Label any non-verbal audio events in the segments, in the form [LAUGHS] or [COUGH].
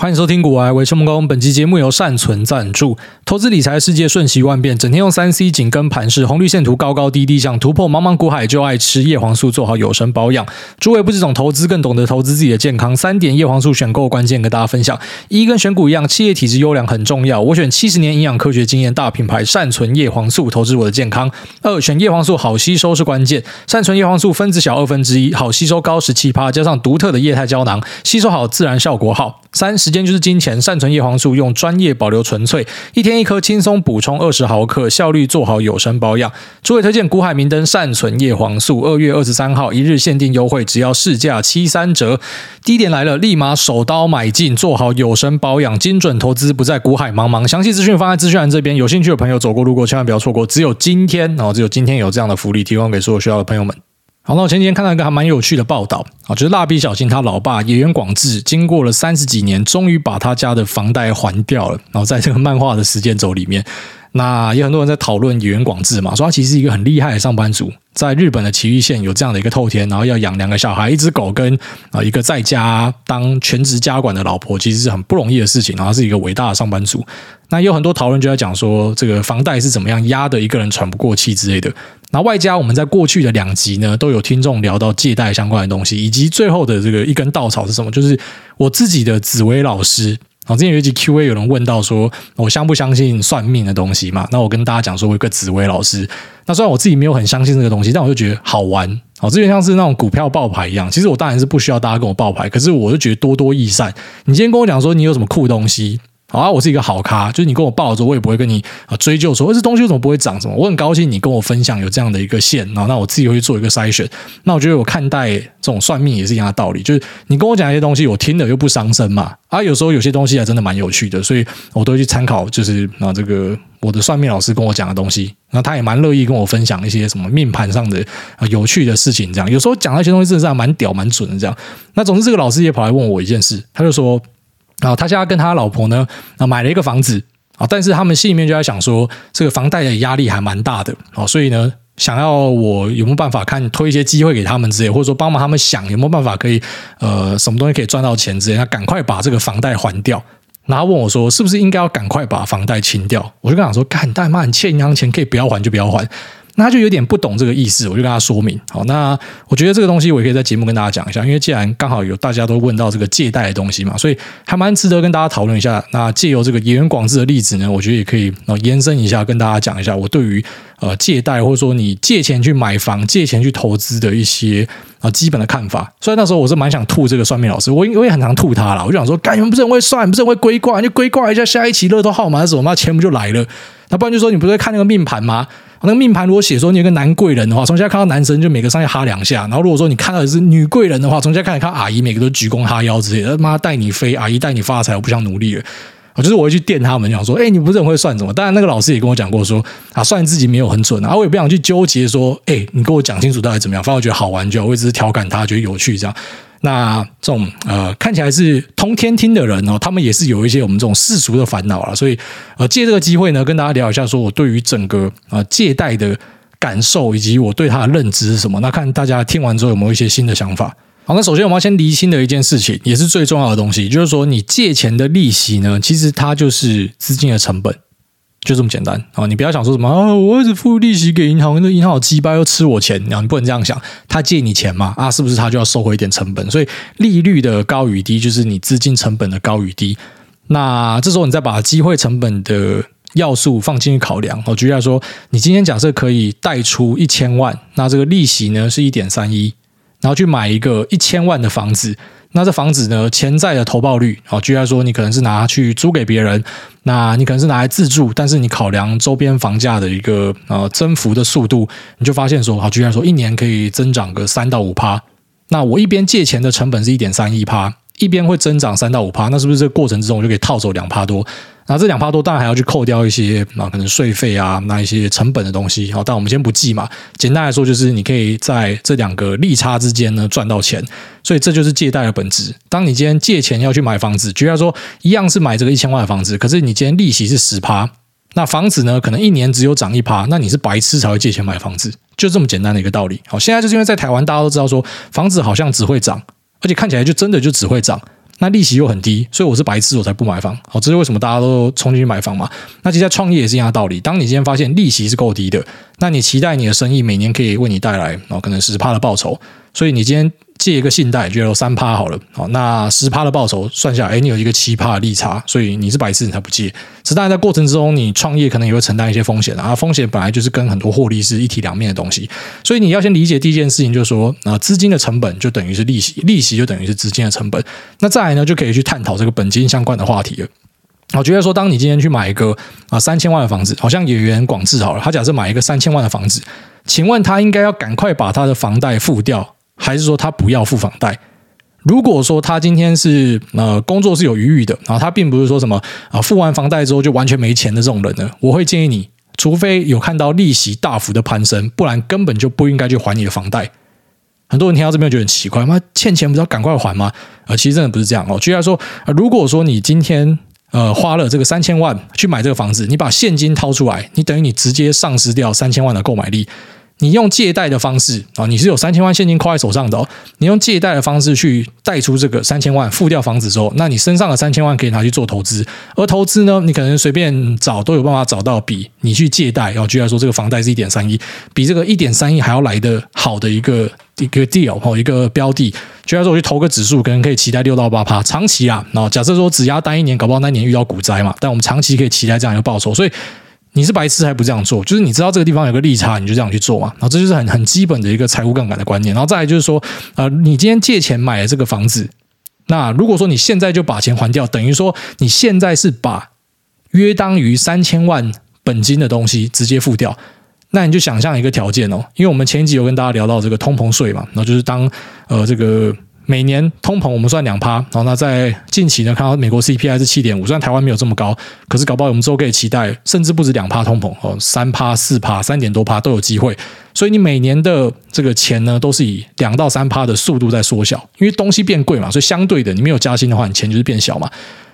欢迎收听《股癌微成功》，本期节目由善存赞助。投资理财世界瞬息万变，整天用三 C 紧跟盘势，红绿线图高高低低，想突破茫茫股海，就爱吃叶黄素，做好有声保养。诸位不只懂投资，更懂得投资自己的健康。三点叶黄素选购关键跟大家分享：一跟选股一样，企业体质优良很重要。我选七十年营养科学经验大品牌善存叶黄素，投资我的健康。二选叶黄素好吸收是关键，善存叶黄素分子小二分之一，好吸收高十七趴，加上独特的液态胶囊，吸收好自然效果好。三时间就是金钱，善存叶黄素用专业保留纯粹，一天一颗，轻松补充二十毫克，效率做好有声保养。诸位推荐古海明灯善存叶黄素，二月二十三号一日限定优惠，只要市价七三折。低点来了，立马手刀买进，做好有声保养，精准投资，不在股海茫茫。详细资讯放在资讯栏这边，有兴趣的朋友走过路过千万不要错过，只有今天哦，只有今天有这样的福利提供给所有需要的朋友们。好，那我前几天看到一个还蛮有趣的报道啊，就是蜡笔小新他老爸野原广志，经过了三十几年，终于把他家的房贷还掉了。然后在这个漫画的时间轴里面，那也很多人在讨论野原广志嘛，说他其实是一个很厉害的上班族，在日本的崎玉县有这样的一个透天，然后要养两个小孩、一只狗跟啊一个在家当全职家管的老婆，其实是很不容易的事情。然后是一个伟大的上班族。那有很多讨论就在讲说，这个房贷是怎么样压得一个人喘不过气之类的。那外加我们在过去的两集呢，都有听众聊到借贷相关的东西，以及最后的这个一根稻草是什么？就是我自己的紫薇老师。然后之前有一集 Q&A，有人问到说，我相不相信算命的东西嘛？那我跟大家讲说，我有个紫薇老师。那虽然我自己没有很相信这个东西，但我就觉得好玩。好，这就像是那种股票报牌一样。其实我当然是不需要大家跟我报牌，可是我就觉得多多益善。你今天跟我讲说你有什么酷东西？好啊，我是一个好咖，就是你跟我报的时候，我也不会跟你啊追究说，这东西为什么不会涨什么。我很高兴你跟我分享有这样的一个线，然后那我自己会做一个筛选。那我觉得我看待这种算命也是一样的道理，就是你跟我讲一些东西，我听了又不伤身嘛。啊，有时候有些东西还真的蛮有趣的，所以我都会去参考，就是啊这个我的算命老师跟我讲的东西，那他也蛮乐意跟我分享一些什么命盘上的啊有趣的事情。这样有时候讲那些东西真的是蛮屌蛮准的。这样，那总之这个老师也跑来问我一件事，他就说。然后，他现在跟他老婆呢，啊，买了一个房子啊，但是他们心里面就在想说，这个房贷的压力还蛮大的啊，所以呢，想要我有没有办法看推一些机会给他们之类，或者说帮忙他们想有没有办法可以呃什么东西可以赚到钱之类，他赶快把这个房贷还掉。然后问我说，是不是应该要赶快把房贷清掉？我就跟他说，干，大妈，你欠银行钱可以不要还就不要还。那他就有点不懂这个意思，我就跟他说明。好，那我觉得这个东西我也可以在节目跟大家讲一下，因为既然刚好有大家都问到这个借贷的东西嘛，所以还蛮值得跟大家讨论一下。那借由这个野原广志的例子呢，我觉得也可以延伸一下，跟大家讲一下我对于呃借贷或者说你借钱去买房、借钱去投资的一些啊基本的看法。所以那时候我是蛮想吐这个算命老师，我我也很常吐他了。我就想说，干你们不是很会算，不是很会归卦，你就归卦一下下一期乐透号码是什么，那钱不就来了？那不然就说你不是会看那个命盘吗？那个命盘如果写说你有个男贵人的话，从现在看到男生就每个上去哈两下；然后如果说你看到的是女贵人的话，从现在看来看阿姨每个都鞠躬哈腰之类的，妈带你飞，阿姨带你发财，我不想努力了。就是我会去电他们，讲说，哎，你不是很会算什么？当然那个老师也跟我讲过说，啊，算自己没有很准啊，我也不想去纠结说，哎，你跟我讲清楚到底怎么样？反正我觉得好玩就好，我只是调侃他，觉得有趣这样。那这种呃看起来是通天听的人哦，他们也是有一些我们这种世俗的烦恼啊，所以呃借这个机会呢，跟大家聊一下，说我对于整个呃借贷的感受以及我对他的认知是什么？那看大家听完之后有没有一些新的想法？好，那首先我们要先厘清的一件事情，也是最重要的东西，就是说你借钱的利息呢，其实它就是资金的成本。就这么简单啊！你不要想说什么啊，我一直付利息给银行，那银行好鸡巴又吃我钱，然后你不能这样想。他借你钱嘛，啊，是不是他就要收回一点成本？所以利率的高与低，就是你资金成本的高与低。那这时候你再把机会成本的要素放进去考量。我举例来说，你今天假设可以贷出一千万，那这个利息呢是一点三一，然后去买一个一千万的房子。那这房子呢，潜在的投报率，啊，居然说你可能是拿去租给别人，那你可能是拿来自住，但是你考量周边房价的一个呃增幅的速度，你就发现说，好，居然说一年可以增长个三到五趴，那我一边借钱的成本是一点三一趴，一边会增长三到五趴，那是不是这个过程之中我就可以套走两趴多？那这两趴多当然还要去扣掉一些啊，可能税费啊，那一些成本的东西。好，但我们先不计嘛。简单来说，就是你可以在这两个利差之间呢赚到钱，所以这就是借贷的本质。当你今天借钱要去买房子，举例说，一样是买这个一千万的房子，可是你今天利息是十趴，那房子呢可能一年只有涨一趴，那你是白痴才会借钱买房子，就这么简单的一个道理。好，现在就是因为在台湾，大家都知道说房子好像只会涨，而且看起来就真的就只会涨。那利息又很低，所以我是白痴，我才不买房。好，这是为什么大家都冲进去买房嘛？那其实在创业也是一样的道理。当你今天发现利息是够低的，那你期待你的生意每年可以为你带来哦，可能十趴的报酬，所以你今天。借一个信贷，就有三趴好了，好，那十趴的报酬算下来，哎，你有一个七趴的利差，所以你是白痴，你才不借。只当然在过程之中，你创业可能也会承担一些风险啊，风险本来就是跟很多获利是一体两面的东西，所以你要先理解第一件事情，就是说啊，资金的成本就等于是利息，利息就等于是资金的成本。那再来呢，就可以去探讨这个本金相关的话题了。我觉得说，当你今天去买一个啊三千万的房子，好像演员广志好了，他假设买一个三千万的房子，请问他应该要赶快把他的房贷付掉？还是说他不要付房贷？如果说他今天是呃工作是有余裕的，然后他并不是说什么啊付完房贷之后就完全没钱的这种人呢，我会建议你，除非有看到利息大幅的攀升，不然根本就不应该去还你的房贷。很多人听到这边觉得很奇怪，妈欠钱不是要赶快还吗？呃，其实真的不是这样哦。举例来说，如果说你今天呃花了这个三千万去买这个房子，你把现金掏出来，你等于你直接丧失掉三千万的购买力。你用借贷的方式啊，你是有三千万现金扣在手上的哦。你用借贷的方式去贷出这个三千万，付掉房子之后，那你身上的三千万可以拿去做投资。而投资呢，你可能随便找都有办法找到比你去借贷，然后居然说这个房贷是一点三亿，比这个一点三亿还要来得好的一个一个 deal 哦，一个标的。居然说我去投个指数，可能可以期待六到八趴，长期啊。然后假设说只押单一年，搞不好那年遇到股灾嘛，但我们长期可以期待这样一个报酬，所以。你是白痴还不这样做？就是你知道这个地方有个利差，你就这样去做嘛。然后这就是很很基本的一个财务杠杆的观念。然后再来就是说，呃，你今天借钱买了这个房子，那如果说你现在就把钱还掉，等于说你现在是把约当于三千万本金的东西直接付掉。那你就想象一个条件哦，因为我们前一集有跟大家聊到这个通膨税嘛，然后就是当呃这个。每年通膨我们算两趴，然后那在近期呢，看到美国 CPI 是七点五，虽然台湾没有这么高，可是搞不好我们之后可以期待，甚至不止两趴通膨哦，三趴、四趴、三点多趴都有机会。所以你每年的这个钱呢，都是以两到三趴的速度在缩小，因为东西变贵嘛，所以相对的，你没有加薪的话，你钱就是变小嘛。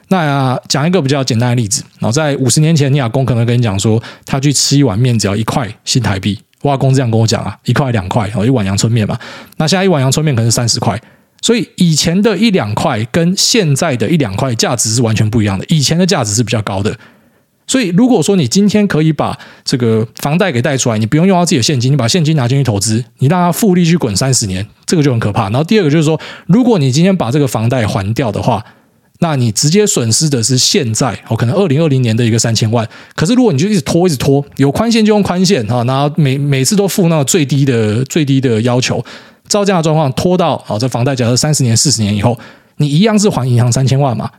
那讲一个比较简单的例子，然后在五十年前，你阿公可能跟你讲说，他去吃一碗面只要一块新台币，我阿公这样跟我讲啊，一块两块哦，一碗阳春面嘛。那现在一碗阳春面可能是三十块。所以以前的一两块跟现在的一两块价值是完全不一样的，以前的价值是比较高的。所以如果说你今天可以把这个房贷给贷出来，你不用用到自己的现金，你把现金拿进去投资，你让它复利去滚三十年，这个就很可怕。然后第二个就是说，如果你今天把这个房贷还掉的话，那你直接损失的是现在哦，可能二零二零年的一个三千万。可是如果你就一直拖，一直拖，有宽限就用宽限哈，然后每每次都付那个最低的最低的要求。照这样的状况拖到啊，这房贷假设三十年、四十年以后，你一样是还银行三千万嘛？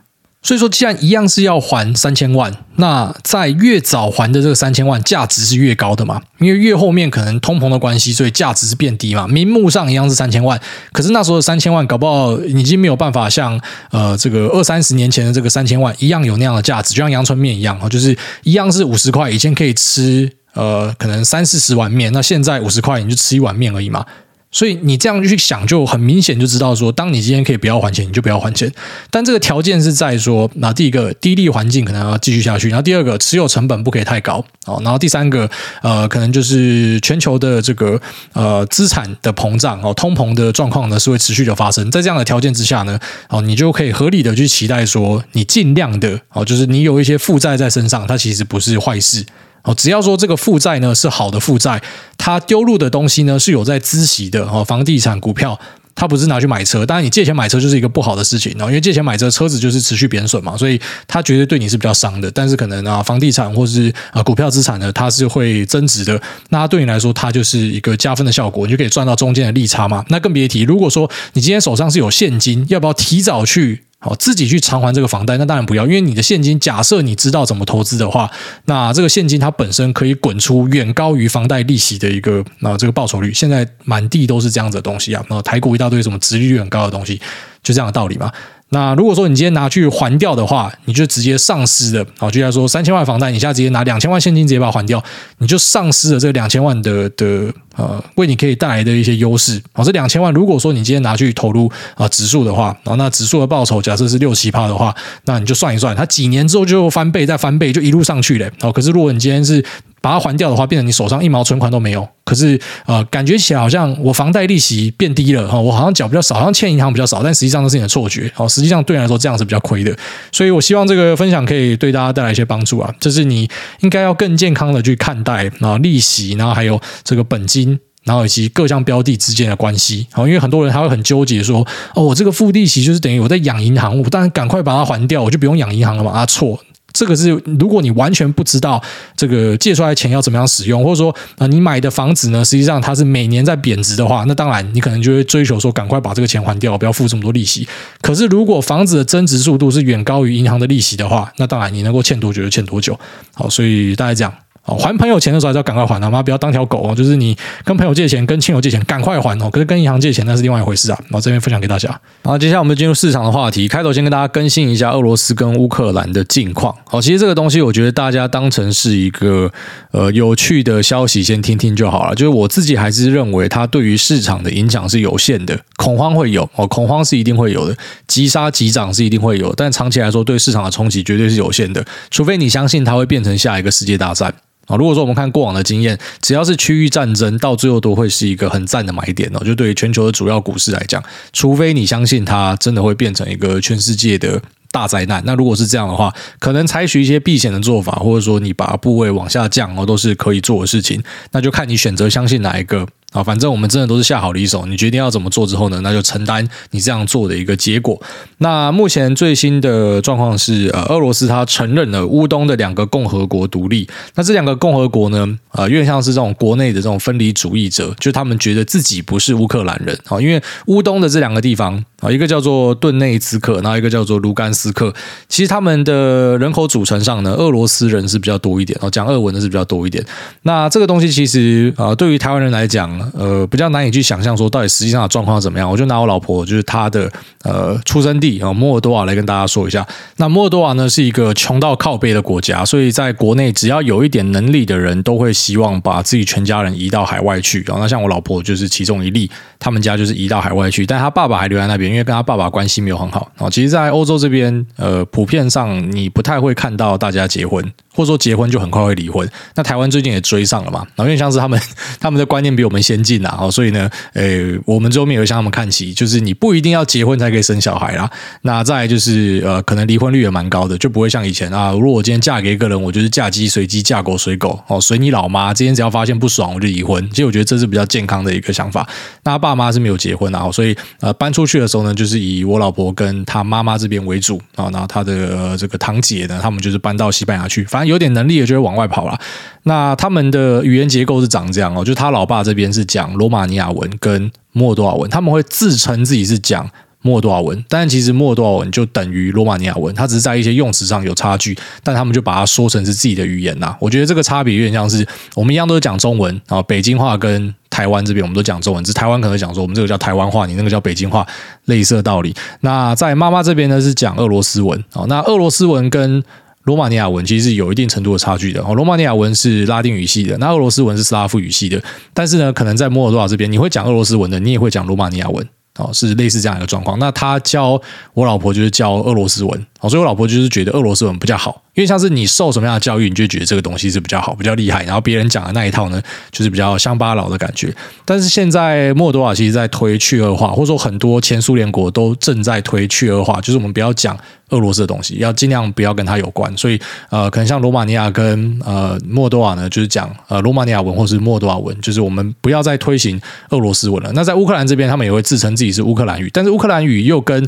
所以说，既然一样是要还三千万，那在越早还的这个三千万价值是越高的嘛？因为越后面可能通膨的关系，所以价值是变低嘛。名目上一样是三千万，可是那时候的三千万搞不好已经没有办法像呃这个二三十年前的这个三千万一样有那样的价值，就像阳春面一样啊，就是一样是五十块，以前可以吃呃可能三四十碗面，那现在五十块你就吃一碗面而已嘛。所以你这样去想，就很明显就知道说，当你今天可以不要还钱，你就不要还钱。但这个条件是在说，那第一个低利环境可能要继续下去，然后第二个持有成本不可以太高哦，然后第三个呃，可能就是全球的这个呃资产的膨胀哦，通膨的状况呢是会持续的发生。在这样的条件之下呢，哦，你就可以合理的去期待说，你尽量的哦，就是你有一些负债在身上，它其实不是坏事。哦，只要说这个负债呢是好的负债，它丢入的东西呢是有在孳息的哦，房地产、股票，它不是拿去买车。当然，你借钱买车就是一个不好的事情，然后因为借钱买车，车子就是持续贬损嘛，所以它绝对对你是比较伤的。但是可能啊，房地产或是啊股票资产呢，它是会增值的，那它对你来说，它就是一个加分的效果，你就可以赚到中间的利差嘛。那更别提，如果说你今天手上是有现金，要不要提早去？好，自己去偿还这个房贷，那当然不要，因为你的现金，假设你知道怎么投资的话，那这个现金它本身可以滚出远高于房贷利息的一个啊这个报酬率。现在满地都是这样子的东西啊，那台股一大堆什么殖利率很高的东西，就这样的道理嘛。那如果说你今天拿去还掉的话，你就直接丧失了。好，就像说三千万房贷，你现在直接拿两千万现金直接把它还掉，你就丧失了这两千万的的呃，为你可以带来的一些优势。好，这两千万如果说你今天拿去投入啊指数的话，然后那指数的报酬假设是六七趴的话，那你就算一算，它几年之后就翻倍再翻倍，就一路上去了。好，可是如果你今天是把它还掉的话，变成你手上一毛存款都没有。可是呃，感觉起来好像我房贷利息变低了哈，我好像缴比较少，好像欠银行比较少，但实际上都是你的错觉哦。实际上对你来说这样是比较亏的，所以我希望这个分享可以对大家带来一些帮助啊。就是你应该要更健康的去看待啊利息，然后还有这个本金，然后以及各项标的之间的关系。好，因为很多人他会很纠结说，哦，我这个付利息就是等于我在养银行，我当然赶快把它还掉，我就不用养银行了嘛。啊，错。这个是，如果你完全不知道这个借出来的钱要怎么样使用，或者说啊，你买的房子呢，实际上它是每年在贬值的话，那当然你可能就会追求说，赶快把这个钱还掉，不要付这么多利息。可是如果房子的增值速度是远高于银行的利息的话，那当然你能够欠多久就欠多久。好，所以大概这样。哦，还朋友钱的时候还是要赶快还，好吗？不要当条狗哦。就是你跟朋友借钱、跟亲友借钱，赶快还哦。可是跟银行借钱那是另外一回事啊。然后这边分享给大家。好，接下来我们进入市场的话题。开头先跟大家更新一下俄罗斯跟乌克兰的近况。好，其实这个东西我觉得大家当成是一个呃有趣的消息，先听听就好了。就是我自己还是认为它对于市场的影响是有限的，恐慌会有哦，恐慌是一定会有的，急杀急涨是一定会有，但长期来说对市场的冲击绝对是有限的，除非你相信它会变成下一个世界大战。啊，如果说我们看过往的经验，只要是区域战争，到最后都会是一个很赞的买点哦。就对于全球的主要股市来讲，除非你相信它真的会变成一个全世界的大灾难，那如果是这样的话，可能采取一些避险的做法，或者说你把部位往下降哦，都是可以做的事情。那就看你选择相信哪一个。啊，反正我们真的都是下好了一手。你决定要怎么做之后呢，那就承担你这样做的一个结果。那目前最新的状况是，呃，俄罗斯它承认了乌东的两个共和国独立。那这两个共和国呢，呃，有点像是这种国内的这种分离主义者，就他们觉得自己不是乌克兰人啊。因为乌东的这两个地方啊，一个叫做顿内兹克，然后一个叫做卢甘斯克。其实他们的人口组成上呢，俄罗斯人是比较多一点哦，讲俄文的是比较多一点。那这个东西其实啊，对于台湾人来讲，呃，比较难以去想象说到底实际上的状况怎么样。我就拿我老婆，就是她的呃出生地啊，摩尔多瓦来跟大家说一下。那摩尔多瓦呢是一个穷到靠北的国家，所以在国内只要有一点能力的人都会希望把自己全家人移到海外去。然后那像我老婆就是其中一例，他们家就是移到海外去，但他爸爸还留在那边，因为跟他爸爸关系没有很好。啊，其实，在欧洲这边，呃，普遍上你不太会看到大家结婚，或者说结婚就很快会离婚。那台湾最近也追上了嘛，然后因为像是他们 [LAUGHS] 他们的观念比我们先进。然后，所以呢，呃，我们周边也会向他们看齐，就是你不一定要结婚才可以生小孩啦。那再就是，呃，可能离婚率也蛮高的，就不会像以前啊，如果我今天嫁给一个人，我就是嫁鸡随鸡，嫁狗随狗，哦，随你老妈。今天只要发现不爽，我就离婚。其实我觉得这是比较健康的一个想法。那爸妈是没有结婚啊，所以呃，搬出去的时候呢，就是以我老婆跟她妈妈这边为主啊。然后她的、这个堂姐呢，他们就是搬到西班牙去，反正有点能力的就会往外跑了。那他们的语言结构是长这样哦，就他老爸这边是讲罗马尼亚文跟莫多瓦文，他们会自称自己是讲摩尔多瓦文，但其实摩尔多瓦文就等于罗马尼亚文，它只是在一些用词上有差距，但他们就把它说成是自己的语言呐。我觉得这个差别有点像是我们一样都是讲中文啊，北京话跟台湾这边我们都讲中文，只是台湾可能讲说我们这个叫台湾话，你那个叫北京话，类似的道理。那在妈妈这边呢是讲俄罗斯文啊，那俄罗斯文跟罗马尼亚文其实是有一定程度的差距的哦。罗马尼亚文是拉丁语系的，那俄罗斯文是斯拉夫语系的。但是呢，可能在摩尔多瓦这边，你会讲俄罗斯文的，你也会讲罗马尼亚文哦，是类似这样一个状况。那他教我老婆就是教俄罗斯文所以我老婆就是觉得俄罗斯文比较好。因为像是你受什么样的教育，你就觉得这个东西是比较好、比较厉害，然后别人讲的那一套呢，就是比较乡巴佬的感觉。但是现在摩尔多瓦其实在推去俄化，或者说很多前苏联国都正在推去俄化，就是我们不要讲俄罗斯的东西，要尽量不要跟它有关。所以呃，可能像罗马尼亚跟呃摩尔多瓦呢，就是讲呃罗马尼亚文或是摩尔多瓦文，就是我们不要再推行俄罗斯文了。那在乌克兰这边，他们也会自称自己是乌克兰语，但是乌克兰语又跟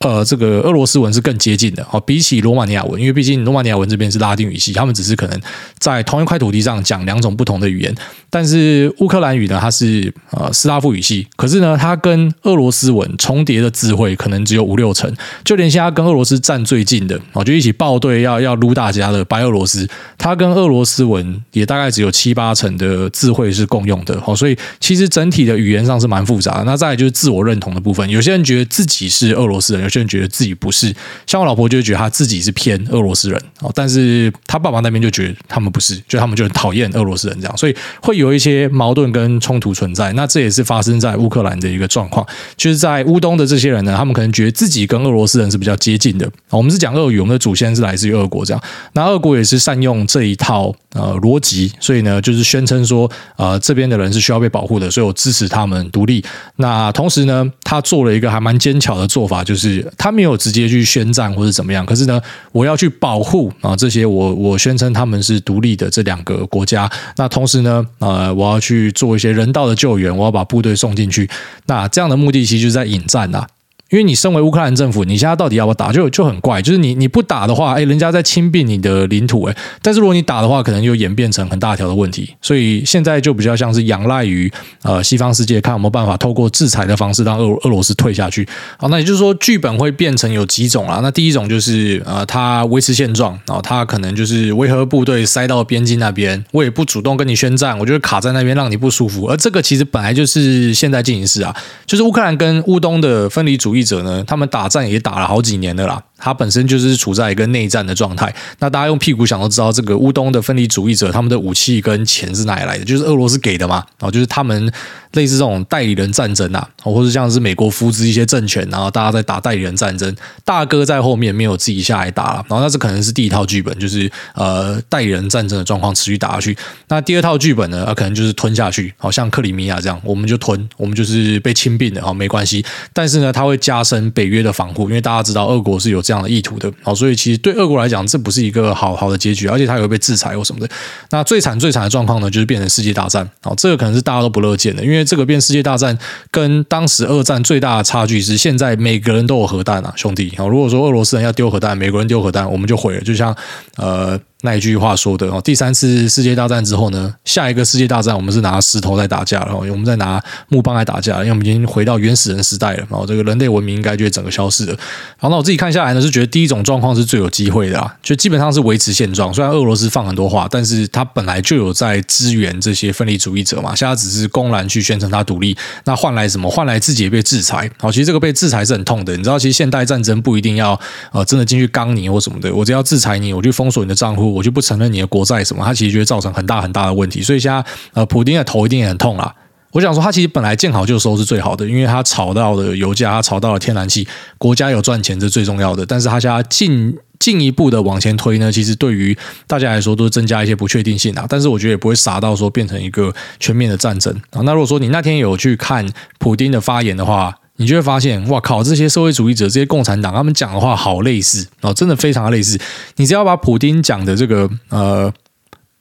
呃，这个俄罗斯文是更接近的哦，比起罗马尼亚文，因为毕竟罗马尼亚文这边是拉丁语系，他们只是可能在同一块土地上讲两种不同的语言。但是乌克兰语呢，它是呃斯拉夫语系，可是呢，它跟俄罗斯文重叠的词汇可能只有五六成，就连现在跟俄罗斯站最近的哦，就一起报队要要撸大家的白俄罗斯，它跟俄罗斯文也大概只有七八成的词汇是共用的哦，所以其实整体的语言上是蛮复杂的。那再就是自我认同的部分，有些人觉得自己是俄罗斯人。有些人觉得自己不是。像我老婆就觉得她自己是偏俄罗斯人哦，但是她爸爸那边就觉得他们不是，就他们就很讨厌俄罗斯人这样，所以会有一些矛盾跟冲突存在。那这也是发生在乌克兰的一个状况，就是在乌东的这些人呢，他们可能觉得自己跟俄罗斯人是比较接近的。我们是讲俄语，我们的祖先是来自于俄国这样，那俄国也是善用这一套呃逻辑，所以呢，就是宣称说呃这边的人是需要被保护的，所以我支持他们独立。那同时呢，他做了一个还蛮奸巧的做法，就是他没有直接去宣战或者怎么样，可是呢，我要去保护啊这些我我宣称他们是独立的这两个国家。那同时呢，呃，我要去做一些人道的救援，我要把部队送进去。那这样的目的其实就是在引战啊。因为你身为乌克兰政府，你现在到底要不要打，就就很怪。就是你你不打的话，哎，人家在侵并你的领土，哎，但是如果你打的话，可能又演变成很大条的问题。所以现在就比较像是仰赖于呃西方世界，看有没有办法透过制裁的方式让俄俄罗斯退下去。好，那也就是说，剧本会变成有几种啦。那第一种就是呃，他维持现状，然后他可能就是维和部队塞到边境那边，我也不主动跟你宣战，我就是卡在那边让你不舒服。而这个其实本来就是现在进行式啊，就是乌克兰跟乌东的分离主义者呢，他们打仗也打了好几年的啦。他本身就是处在一个内战的状态。那大家用屁股想都知道，这个乌东的分离主义者，他们的武器跟钱是哪里来的？就是俄罗斯给的嘛。然后就是他们类似这种代理人战争啊，或者像是美国扶植一些政权，然后大家在打代理人战争。大哥在后面没有自己下来打了。然后那这可能是第一套剧本，就是呃代理人战争的状况持续打下去。那第二套剧本呢，可能就是吞下去，好像克里米亚这样，我们就吞，我们就是被侵并的啊，没关系。但是呢，他会加深北约的防护，因为大家知道俄国是有这样的意图的，好，所以其实对俄国来讲，这不是一个好好的结局，而且它也会被制裁或什么的。那最惨最惨的状况呢，就是变成世界大战，好，这个可能是大家都不乐见的，因为这个变世界大战跟当时二战最大的差距是，现在每个人都有核弹啊，兄弟，好，如果说俄罗斯人要丢核弹，美国人丢核弹，我们就毁了，就像呃。那一句话说的哦，第三次世界大战之后呢，下一个世界大战我们是拿石头在打架，然后我们在拿木棒来打架，因为我们已经回到原始人时代了，然后这个人类文明应该就会整个消失了。好，那我自己看下来呢，是觉得第一种状况是最有机会的啊，就基本上是维持现状。虽然俄罗斯放很多话，但是他本来就有在支援这些分离主义者嘛，现在只是公然去宣称他独立，那换来什么？换来自己也被制裁。好，其实这个被制裁是很痛的，你知道，其实现代战争不一定要呃真的进去刚你或什么的，我只要制裁你，我就封锁你的账户。我就不承认你的国债什么，它其实就会造成很大很大的问题。所以现在呃，普丁的头一定也很痛啦。我想说，他其实本来见好就收是最好的，因为他炒到了油价，他炒到了天然气，国家有赚钱是最重要的。但是他现在进进一步的往前推呢，其实对于大家来说都是增加一些不确定性啊。但是我觉得也不会傻到说变成一个全面的战争啊。那如果说你那天有去看普丁的发言的话，你就会发现，哇靠！这些社会主义者、这些共产党，他们讲的话好类似哦，真的非常的类似。你只要把普丁讲的这个呃，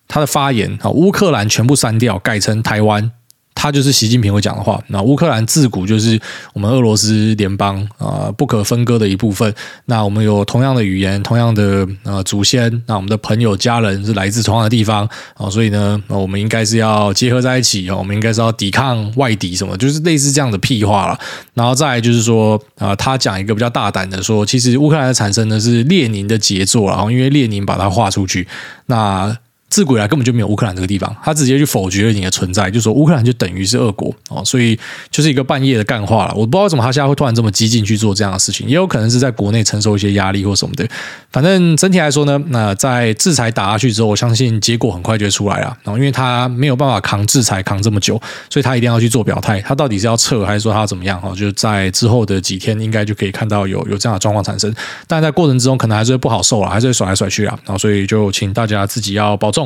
他的发言啊，乌克兰全部删掉，改成台湾。他就是习近平会讲的话。那乌克兰自古就是我们俄罗斯联邦啊不可分割的一部分。那我们有同样的语言，同样的呃祖先。那我们的朋友、家人是来自同样的地方啊，所以呢，我们应该是要结合在一起啊。我们应该是要抵抗外敌什么，就是类似这样的屁话了。然后再就是说啊，他讲一个比较大胆的说，其实乌克兰的产生呢是列宁的杰作，然后因为列宁把它画出去，那。自古以来根本就没有乌克兰这个地方，他直接去否决了你的存在，就说乌克兰就等于是俄国哦，所以就是一个半夜的干话了。我不知道为什么他现在会突然这么激进去做这样的事情，也有可能是在国内承受一些压力或什么的。反正整体来说呢，那在制裁打下去之后，我相信结果很快就会出来了。然后因为他没有办法扛制裁扛这么久，所以他一定要去做表态，他到底是要撤还是说他怎么样？哈，就在之后的几天应该就可以看到有有这样的状况产生。但在过程之中可能还是会不好受了，还是会甩来甩去啊。然后所以就请大家自己要保重。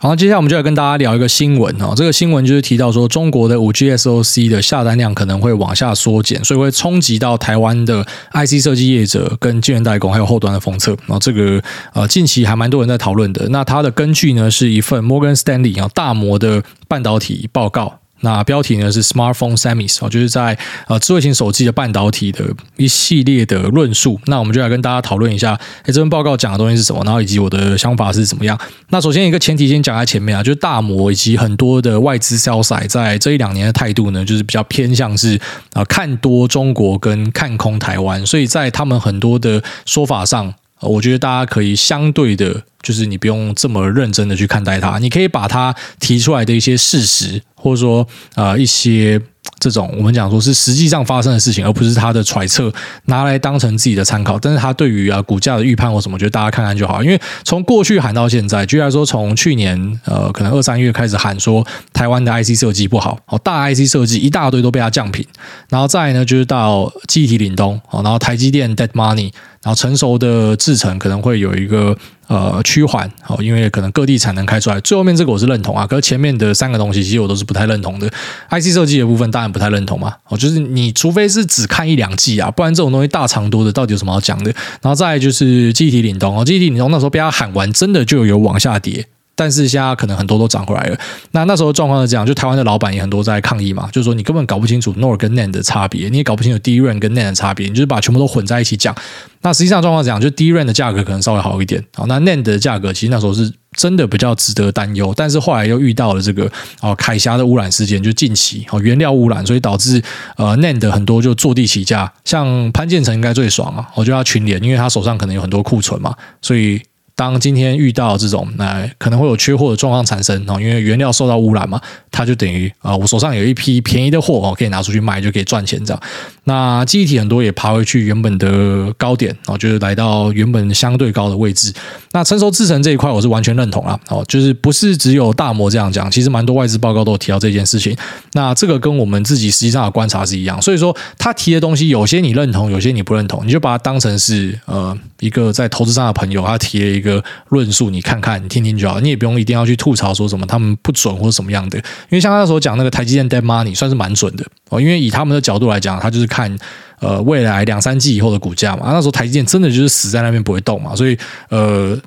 好，接下来我们就来跟大家聊一个新闻哦。这个新闻就是提到说，中国的五 G SoC 的下单量可能会往下缩减，所以会冲击到台湾的 IC 设计业者、跟晶圆代工还有后端的封测。然后这个呃，近期还蛮多人在讨论的。那它的根据呢，是一份 Morgan Stanley 啊大摩的半导体报告。那标题呢是 Smartphone Semis 哦，就是在呃智慧型手机的半导体的一系列的论述。那我们就来跟大家讨论一下，哎，这份报告讲的东西是什么，然后以及我的想法是怎么样。那首先一个前提先讲在前面啊，就是大摩以及很多的外资 sellsai 在这一两年的态度呢，就是比较偏向是啊看多中国跟看空台湾，所以在他们很多的说法上，我觉得大家可以相对的。就是你不用这么认真的去看待它，你可以把它提出来的一些事实，或者说呃一些。这种我们讲说是实际上发生的事情，而不是他的揣测拿来当成自己的参考。但是他对于啊股价的预判或什么，觉得大家看看就好。因为从过去喊到现在，居然说，从去年呃可能二三月开始喊说台湾的 IC 设计不好，哦大 IC 设计一大堆都被他降品，然后再来呢就是到记忆体凛冬，哦然后台积电 dead money。然后成熟的制程可能会有一个呃趋缓，哦，因为可能各地产能开出来。最后面这个我是认同啊，可是前面的三个东西其实我都是不太认同的。IC 设计的部分当然不太认同嘛，哦，就是你除非是只看一两季啊，不然这种东西大长多的到底有什么好讲的？然后再就是记忆体领动哦，记忆体领动那时候被他喊完，真的就有往下跌。但是现在可能很多都涨回来了。那那时候状况是这样，就台湾的老板也很多在抗议嘛，就是说你根本搞不清楚 NOR 跟 NAND 的差别，你也搞不清楚 DRAM 跟 NAND 的差别，你就是把全部都混在一起讲。那实际上状况是这样，就 DRAM 的价格可能稍微好一点，好，那 NAND 的价格其实那时候是真的比较值得担忧。但是后来又遇到了这个哦凯峡的污染事件，就近期哦原料污染，所以导致呃 NAND 很多就坐地起价。像潘建成应该最爽啊，我觉得他群联，因为他手上可能有很多库存嘛，所以。当今天遇到这种，那可能会有缺货的状况产生哦，因为原料受到污染嘛，它就等于啊，我手上有一批便宜的货哦，可以拿出去卖，就可以赚钱这样。那记忆体很多也爬回去原本的高点哦，就是来到原本相对高的位置。那成熟制程这一块我是完全认同啊，哦，就是不是只有大摩这样讲，其实蛮多外资报告都有提到这件事情。那这个跟我们自己实际上的观察是一样，所以说他提的东西有些你认同，有些你不认同，你就把它当成是呃一个在投资上的朋友，他提了一个。论述，你看看，你听听就好，你也不用一定要去吐槽说什么他们不准或者什么样的，因为像他那时候讲那个台积电 dead money 算是蛮准的哦，因为以他们的角度来讲，他就是看看呃未来两三季以后的股价嘛，那时候台积电真的就是死在那边不会动嘛，所以呃。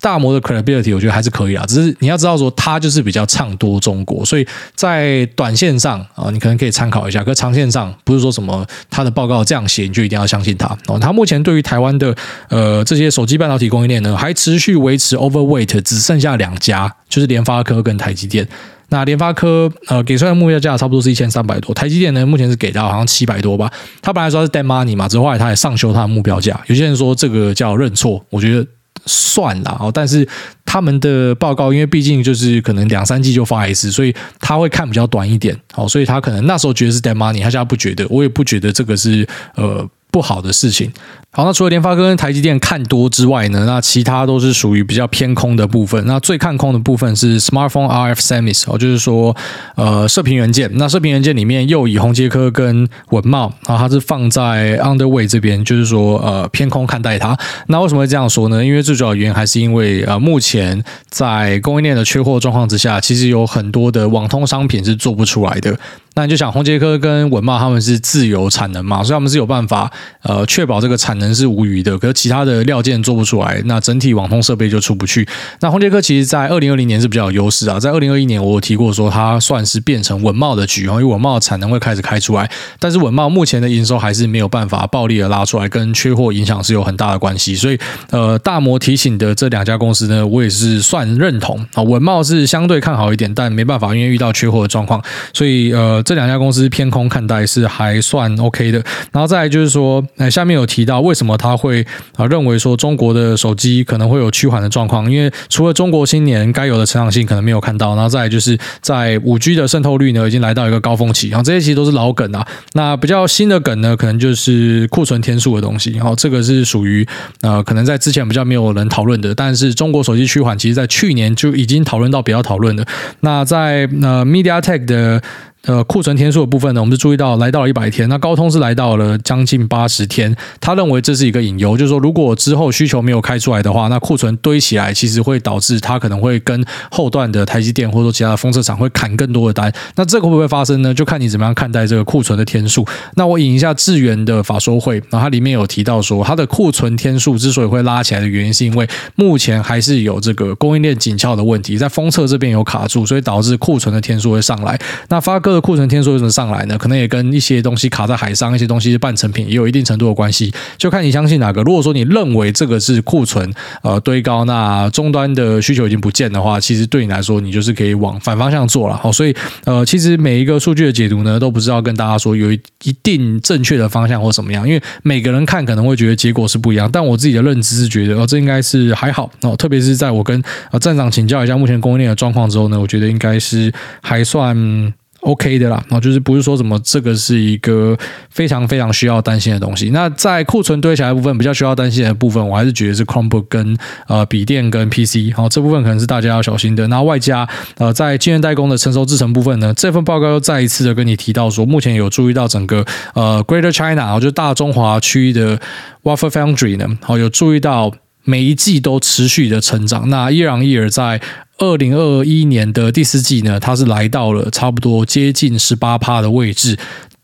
大摩的 credibility 我觉得还是可以啊，只是你要知道说他就是比较唱多中国，所以在短线上啊，你可能可以参考一下，可长线上不是说什么他的报告这样写你就一定要相信他哦。他目前对于台湾的呃这些手机半导体供应链呢，还持续维持 overweight，只剩下两家，就是联发科跟台积电。那联发科呃给出来的目标价差不多是一千三百多，台积电呢目前是给到好像七百多吧。他本来说是 dead money 嘛，之后后来他也上修他的目标价。有些人说这个叫认错，我觉得。算了哦，但是他们的报告，因为毕竟就是可能两三季就发一次，所以他会看比较短一点，哦，所以他可能那时候觉得是 dead money，他现在不觉得，我也不觉得这个是呃不好的事情。好，那除了联发科跟台积电看多之外呢，那其他都是属于比较偏空的部分。那最看空的部分是 Smartphone RF Semis 哦，就是说呃射频元件。那射频元件里面又以宏杰科跟文茂，然后它是放在 under way 这边，就是说呃偏空看待它。那为什么会这样说呢？因为最主要原因还是因为呃目前在供应链的缺货状况之下，其实有很多的网通商品是做不出来的。那你就想宏杰科跟文茂他们是自有产能嘛，所以他们是有办法呃确保这个产能。是无余的，可是其他的料件做不出来，那整体网通设备就出不去。那宏杰科其实，在二零二零年是比较有优势啊，在二零二一年我有提过说，它算是变成文茂的局，因为文茂的产能会开始开出来，但是文茂目前的营收还是没有办法暴力的拉出来，跟缺货影响是有很大的关系。所以，呃，大摩提醒的这两家公司呢，我也是算认同啊。文茂是相对看好一点，但没办法，因为遇到缺货的状况，所以呃，这两家公司偏空看待是还算 OK 的。然后再来就是说，呃，下面有提到为什么他会啊认为说中国的手机可能会有趋缓的状况？因为除了中国新年该有的成长性可能没有看到，然后再来就是在五 G 的渗透率呢已经来到一个高峰期，然后这些其实都是老梗啊。那比较新的梗呢，可能就是库存天数的东西。然后这个是属于呃可能在之前比较没有人讨论的，但是中国手机趋缓，其实在去年就已经讨论到比较讨论的。那在呃 MediaTek 的。呃，库存天数的部分呢，我们是注意到来到了一百天，那高通是来到了将近八十天。他认为这是一个隐忧，就是说如果之后需求没有开出来的话，那库存堆起来，其实会导致它可能会跟后段的台积电或者说其他的封测厂会砍更多的单。那这个会不会发生呢？就看你怎么样看待这个库存的天数。那我引一下智源的法说会，然后它里面有提到说，它的库存天数之所以会拉起来的原因，是因为目前还是有这个供应链紧俏的问题，在封测这边有卡住，所以导致库存的天数会上来。那发哥。克的库存天数为什么上来呢？可能也跟一些东西卡在海上，一些东西是半成品，也有一定程度的关系。就看你相信哪个。如果说你认为这个是库存呃堆高，那终端的需求已经不见的话，其实对你来说，你就是可以往反方向做了。好，所以呃，其实每一个数据的解读呢，都不知道跟大家说有一定正确的方向或什么样，因为每个人看可能会觉得结果是不一样。但我自己的认知是觉得哦，这应该是还好哦，特别是在我跟呃站长请教一下目前供应链的状况之后呢，我觉得应该是还算。OK 的啦，就是不是说什么这个是一个非常非常需要担心的东西。那在库存堆起来部分，比较需要担心的部分，我还是觉得是 Chromebook 跟呃笔电跟 PC，好，这部分可能是大家要小心的。那外加呃在晶圆代工的成熟制程部分呢，这份报告又再一次的跟你提到说，目前有注意到整个呃 Greater China，就大中华区的 Wafer Foundry 呢，好，有注意到每一季都持续的成长。那 year on year 在二零二一年的第四季呢，它是来到了差不多接近十八趴的位置。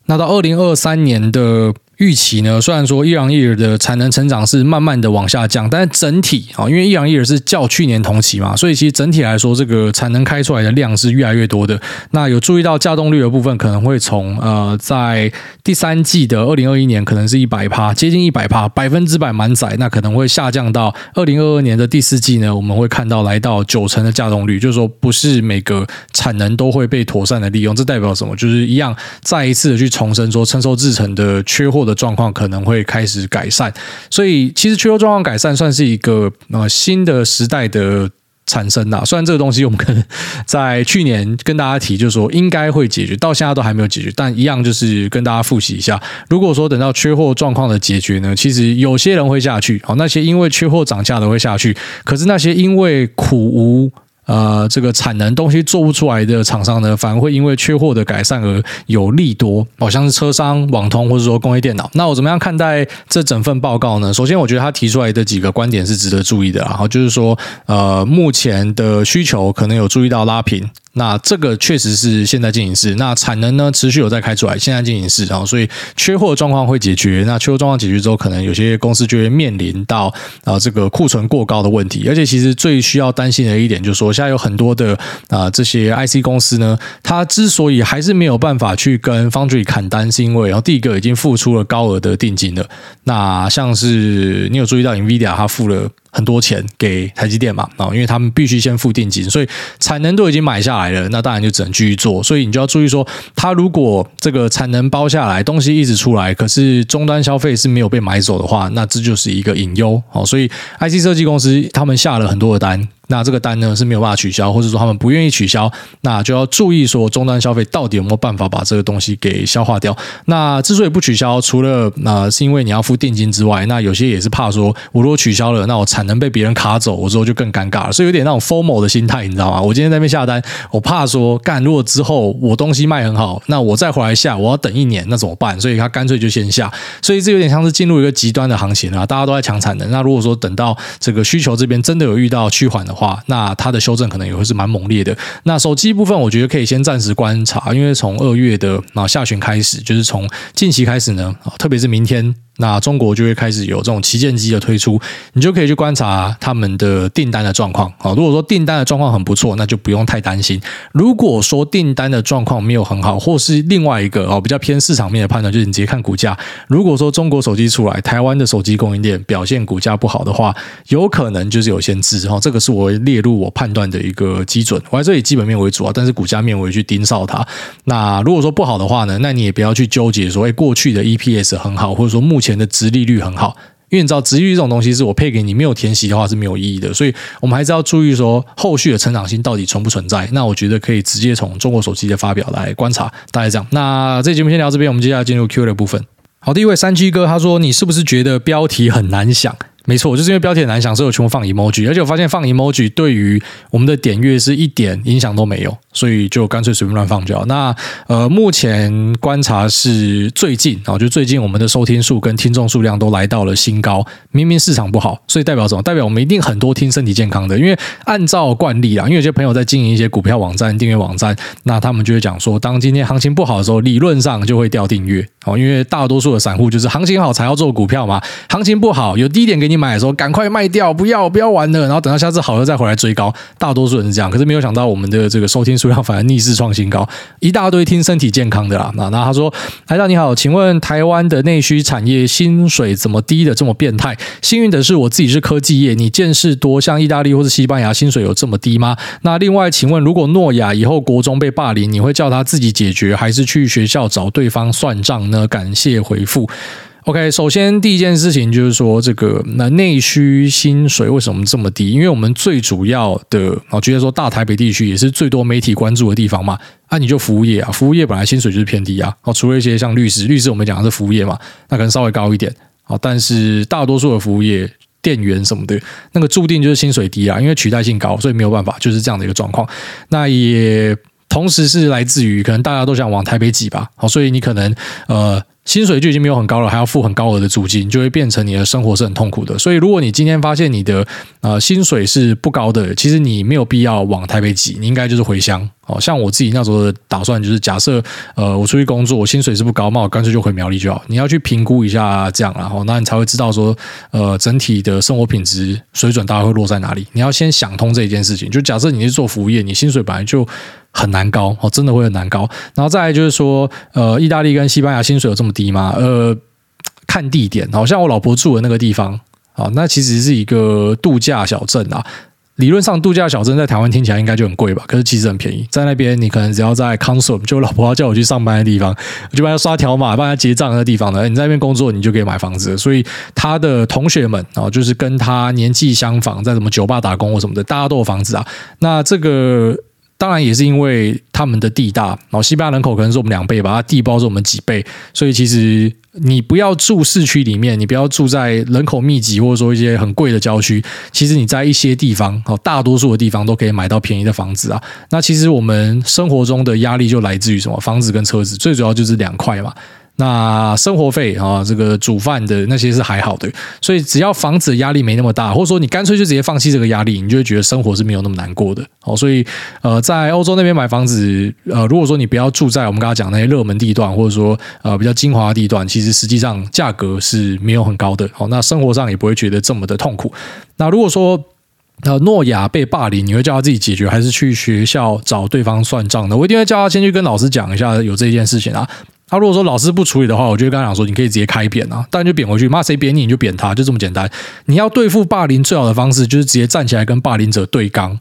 那到二零二三年的。预期呢，虽然说 year on year 的产能成长是慢慢的往下降，但是整体啊，因为 year on year 是较去年同期嘛，所以其实整体来说，这个产能开出来的量是越来越多的。那有注意到稼动率的部分，可能会从呃，在第三季的二零二一年可能是一百趴，接近一百趴，百分之百满载，那可能会下降到二零二二年的第四季呢，我们会看到来到九成的稼动率，就是说不是每个产能都会被妥善的利用，这代表什么？就是一样再一次的去重申说，成熟制成的缺货。的状况可能会开始改善，所以其实缺货状况改善算是一个呃新的时代的产生呐。虽然这个东西我们可能在去年跟大家提，就是说应该会解决，到现在都还没有解决，但一样就是跟大家复习一下。如果说等到缺货状况的解决呢，其实有些人会下去，哦，那些因为缺货涨价的会下去，可是那些因为苦无。呃，这个产能东西做不出来的厂商呢，反而会因为缺货的改善而有利多，好像是车商、网通或者说工业电脑。那我怎么样看待这整份报告呢？首先，我觉得他提出来的几个观点是值得注意的，然后就是说，呃，目前的需求可能有注意到拉平。那这个确实是现在进行式，那产能呢持续有在开出来，现在进行式，然后所以缺货状况会解决。那缺货状况解决之后，可能有些公司就会面临到啊这个库存过高的问题。而且其实最需要担心的一点就是说，现在有很多的啊这些 IC 公司呢，它之所以还是没有办法去跟 Foundry 砍单，是因为然后第一个已经付出了高额的定金了。那像是你有注意到 NVIDIA 它付了。很多钱给台积电嘛，啊，因为他们必须先付定金，所以产能都已经买下来了，那当然就只能继续做。所以你就要注意说，他如果这个产能包下来，东西一直出来，可是终端消费是没有被买走的话，那这就是一个隐忧。好，所以 IC 设计公司他们下了很多的单。那这个单呢是没有办法取消，或者说他们不愿意取消，那就要注意说终端消费到底有没有办法把这个东西给消化掉。那之所以不取消，除了那、呃、是因为你要付定金之外，那有些也是怕说，我如果取消了，那我产能被别人卡走，我之后就更尴尬了。所以有点那种 FOMO 的心态，你知道吗？我今天在那边下单，我怕说干，如果之后我东西卖很好，那我再回来下，我要等一年，那怎么办？所以他干脆就先下。所以这有点像是进入一个极端的行情啊，大家都在抢产能。那如果说等到这个需求这边真的有遇到趋缓的话，那它的修正可能也会是蛮猛烈的。那手机部分，我觉得可以先暂时观察，因为从二月的啊下旬开始，就是从近期开始呢，特别是明天。那中国就会开始有这种旗舰机的推出，你就可以去观察他们的订单的状况。好，如果说订单的状况很不错，那就不用太担心。如果说订单的状况没有很好，或是另外一个哦比较偏市场面的判断，就是你直接看股价。如果说中国手机出来，台湾的手机供应链表现股价不好的话，有可能就是有限制哈。这个是我列入我判断的一个基准。我还是以基本面为主啊，但是股价面我也去盯梢它。那如果说不好的话呢，那你也不要去纠结说，哎，过去的 EPS 很好，或者说目前。前的殖利率很好，因为你知道殖利率这种东西是我配给你，没有填息的话是没有意义的，所以我们还是要注意说后续的成长性到底存不存在。那我觉得可以直接从中国手机的发表来观察，大概这样。那这节目先聊这边，我们接下来进入 Q 的部分。好，第一位三七哥他说：“你是不是觉得标题很难想？”没错，就是因为标题很难想，所以我全部放 emoji，而且我发现放 emoji 对于我们的点阅是一点影响都没有，所以就干脆随便乱放就好。那呃，目前观察是最近啊，就最近我们的收听数跟听众数量都来到了新高。明明市场不好，所以代表什么？代表我们一定很多听身体健康的。因为按照惯例啊，因为有些朋友在经营一些股票网站、订阅网站，那他们就会讲说，当今天行情不好的时候，理论上就会掉订阅。哦，因为大多数的散户就是行情好才要做股票嘛，行情不好有低点给你买的时候，赶快卖掉，不要不要玩了，然后等到下次好了再回来追高。大多数人是这样，可是没有想到我们的这个收听数量反而逆势创新高，一大堆听身体健康的啦。那那他说，台大你好，请问台湾的内需产业薪水怎么低的这么变态？幸运的是我自己是科技业，你见识多，像意大利或是西班牙薪水有这么低吗？那另外，请问如果诺亚以后国中被霸凌，你会叫他自己解决，还是去学校找对方算账呢？感谢回复。OK，首先第一件事情就是说，这个那内需薪水为什么这么低？因为我们最主要的啊，觉得说大台北地区也是最多媒体关注的地方嘛。啊，你就服务业啊，服务业本来薪水就是偏低啊。哦，除了一些像律师，律师我们讲的是服务业嘛，那可能稍微高一点。哦，但是大多数的服务业，店员什么的，那个注定就是薪水低啊，因为取代性高，所以没有办法，就是这样的一个状况。那也。同时是来自于可能大家都想往台北挤吧，好，所以你可能呃薪水就已经没有很高了，还要付很高额的租金，就会变成你的生活是很痛苦的。所以如果你今天发现你的呃薪水是不高的，其实你没有必要往台北挤，你应该就是回乡。哦，像我自己那时候的打算就是，假设呃我出去工作，我薪水是不高，那我干脆就回苗栗就好。你要去评估一下这样，然后那你才会知道说，呃整体的生活品质水准大概会落在哪里。你要先想通这一件事情。就假设你是做服务业，你薪水本来就很难高哦，真的会很难高。然后再来就是说，呃，意大利跟西班牙薪水有这么低吗？呃，看地点，好像我老婆住的那个地方啊，那其实是一个度假小镇啊。理论上，度假小镇在台湾听起来应该就很贵吧？可是其实很便宜，在那边你可能只要在 console，就老婆要叫我去上班的地方，我就帮他刷条码，帮他结账的地方呢。你在那边工作，你就可以买房子。所以他的同学们啊，就是跟他年纪相仿，在什么酒吧打工或什么的，大家都有房子啊。那这个。当然也是因为他们的地大，然后西班牙人口可能是我们两倍吧，它地包是我们几倍，所以其实你不要住市区里面，你不要住在人口密集或者说一些很贵的郊区，其实你在一些地方，哦，大多数的地方都可以买到便宜的房子啊。那其实我们生活中的压力就来自于什么？房子跟车子，最主要就是两块嘛。那生活费啊，这个煮饭的那些是还好的，所以只要房子压力没那么大，或者说你干脆就直接放弃这个压力，你就会觉得生活是没有那么难过的。好，所以呃，在欧洲那边买房子，呃，如果说你不要住在我们刚刚讲那些热门地段，或者说呃比较精华地段，其实实际上价格是没有很高的。好，那生活上也不会觉得这么的痛苦。那如果说那诺亚被霸凌，你会叫他自己解决，还是去学校找对方算账呢？我一定会叫他先去跟老师讲一下有这件事情啊。他如果说老师不处理的话，我就跟他讲说，你可以直接开扁啊，当然就扁回去，骂谁扁你，你就扁他，就这么简单。你要对付霸凌最好的方式，就是直接站起来跟霸凌者对刚。